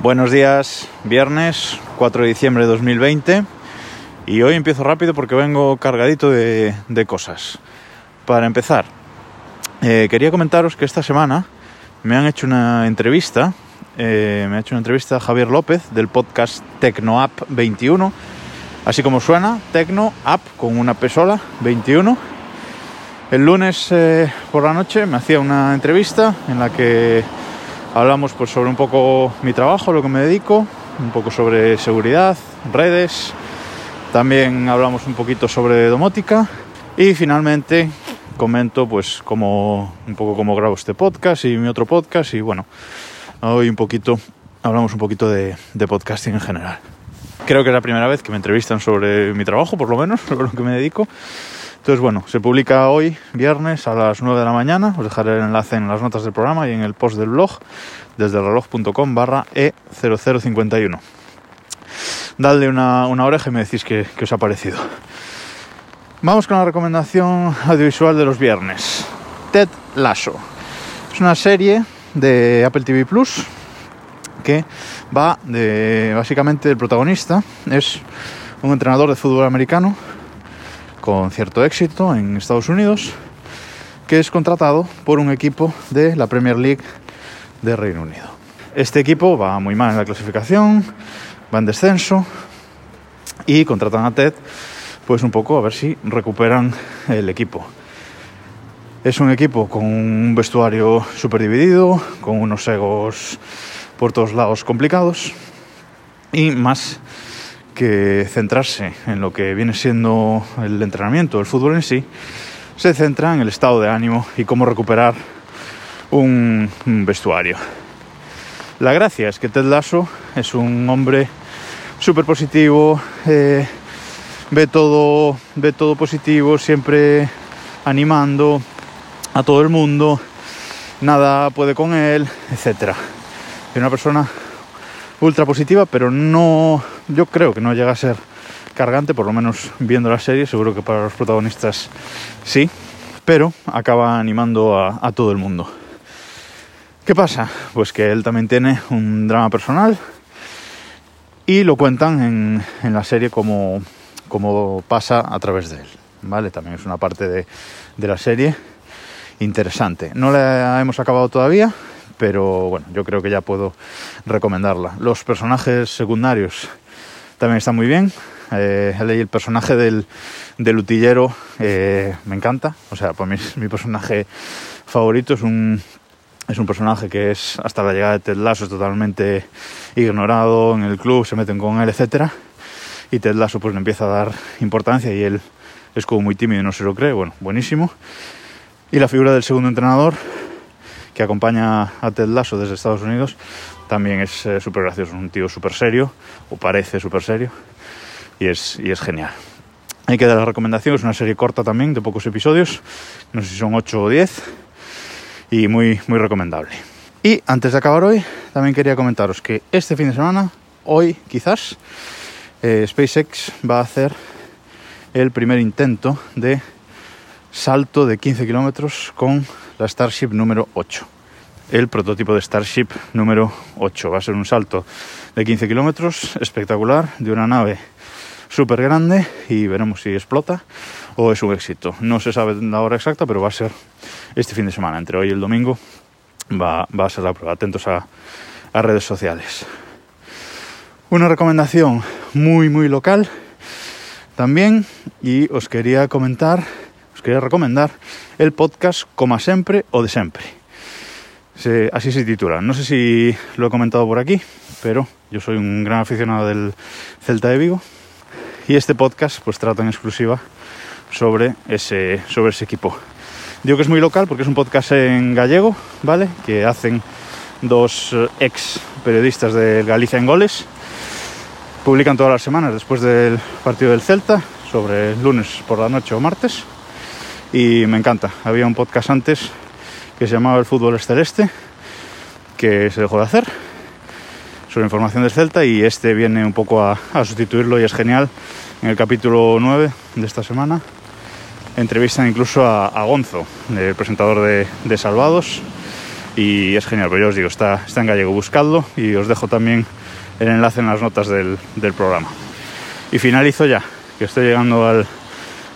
Buenos días, viernes 4 de diciembre de 2020 y hoy empiezo rápido porque vengo cargadito de, de cosas. Para empezar, eh, quería comentaros que esta semana me han hecho una entrevista, eh, me ha hecho una entrevista a Javier López del podcast TecnoApp 21, así como suena, Tecno App con una P sola, 21. El lunes eh, por la noche me hacía una entrevista en la que Hablamos pues sobre un poco mi trabajo, lo que me dedico, un poco sobre seguridad, redes, también hablamos un poquito sobre domótica y finalmente comento pues como un poco cómo grabo este podcast y mi otro podcast y bueno, hoy un poquito hablamos un poquito de, de podcasting en general. Creo que es la primera vez que me entrevistan sobre mi trabajo, por lo menos, sobre lo que me dedico. Entonces, bueno, se publica hoy, viernes, a las 9 de la mañana. Os dejaré el enlace en las notas del programa y en el post del blog, desde reloj.com barra E0051. Dadle una, una, oreja y me decís qué, qué os ha parecido. Vamos con la recomendación audiovisual de los viernes. Ted Lasso. Es una serie de Apple TV Plus que va de básicamente el protagonista es un entrenador de fútbol americano con cierto éxito en Estados Unidos, que es contratado por un equipo de la Premier League de Reino Unido. Este equipo va muy mal en la clasificación, va en descenso y contratan a Ted pues un poco a ver si recuperan el equipo. Es un equipo con un vestuario súper dividido, con unos egos por todos lados complicados y más que centrarse en lo que viene siendo el entrenamiento, el fútbol en sí, se centra en el estado de ánimo y cómo recuperar un, vestuario. La gracia es que Ted Lasso es un hombre súper positivo, eh, ve, todo, ve todo positivo, siempre animando a todo el mundo, nada puede con él, etc. Es una persona ultra positiva, pero no, yo creo que no llega a ser cargante, por lo menos viendo la serie, seguro que para los protagonistas sí, pero acaba animando a, todo el mundo. ¿Qué pasa? Pues que él también tiene un drama personal y lo cuentan en, en la serie como, como, pasa a través de él. ¿vale? También es una parte de, de la serie interesante. No la hemos acabado todavía, pero bueno, yo creo que ya puedo recomendarla. Los personajes secundarios también están muy bien. Eh, el personaje del, del utillero eh, me encanta, o sea, pues mi, mi personaje favorito es un, es un personaje que es hasta la llegada de Ted Lasso es totalmente ignorado en el club, se meten con él, etcétera. Y Ted Lasso pues le empieza a dar importancia y él es como muy tímido y no se lo cree, bueno, buenísimo. Y la figura del segundo entrenador, que acompaña a Ted Lasso desde Estados Unidos, también es eh, súper gracioso, un tío súper serio, o parece súper serio, y es, y es genial. Hay que dar la recomendación, es una serie corta también, de pocos episodios, no sé si son 8 o 10, y muy, muy recomendable. Y antes de acabar hoy, también quería comentaros que este fin de semana, hoy quizás, eh, SpaceX va a hacer el primer intento de salto de 15 kilómetros con la Starship número 8. El prototipo de Starship número 8 va a ser un salto de 15 kilómetros espectacular de una nave súper grande y veremos si explota o es un éxito. No se sabe la hora exacta, pero va a ser este fin de semana, entre hoy y el domingo, va, a ser la prueba. Atentos a redes sociales. Una recomendación muy, muy local también y os quería comentar os quería recomendar el podcast Coma Siempre o de Siempre. Se, así se titula. No sé si lo he comentado por aquí, pero yo soy un gran aficionado del Celta de Vigo y este podcast pues trata en exclusiva sobre ese, sobre ese equipo. Digo que es muy local porque es un podcast en gallego, ¿vale? Que hacen dos ex periodistas de Galicia en Goles. Publican todas las semanas después del partido del Celta, sobre lunes por la noche o martes y me encanta. Había un podcast antes que se llamaba El fútbol es celeste, que se dejó de hacer sobre información del Celta y este viene un poco a, sustituirlo y es genial. En el capítulo 9 de esta semana entrevistan incluso a, Gonzo, el presentador de, de, Salvados, y es genial, pero yo os digo, está, está en gallego, buscadlo y os dejo también el enlace en las notas del, del programa. Y finalizo ya, que estoy llegando al,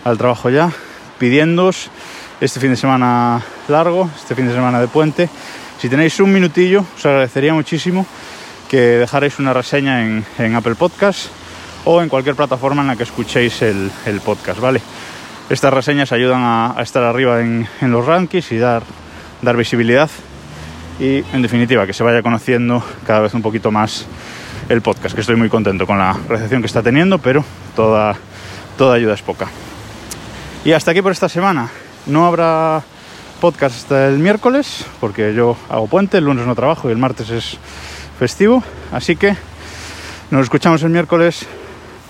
al trabajo ya, pidiéndoos este fin de semana largo, este fin de semana de puente. Si tenéis un minutillo, os agradecería muchísimo que dejarais una reseña en, Apple Podcast o en cualquier plataforma en la que escuchéis el, podcast, ¿vale? Estas reseñas ayudan a, a estar arriba en, en, los rankings y dar, dar visibilidad y, en definitiva, que se vaya conociendo cada vez un poquito más el podcast, que estoy muy contento con la recepción que está teniendo, pero toda, toda ayuda es poca. Y hasta aquí por esta semana. No habrá podcast hasta el miércoles, porque yo hago puente, el lunes no trabajo y el martes es festivo. Así que nos escuchamos el miércoles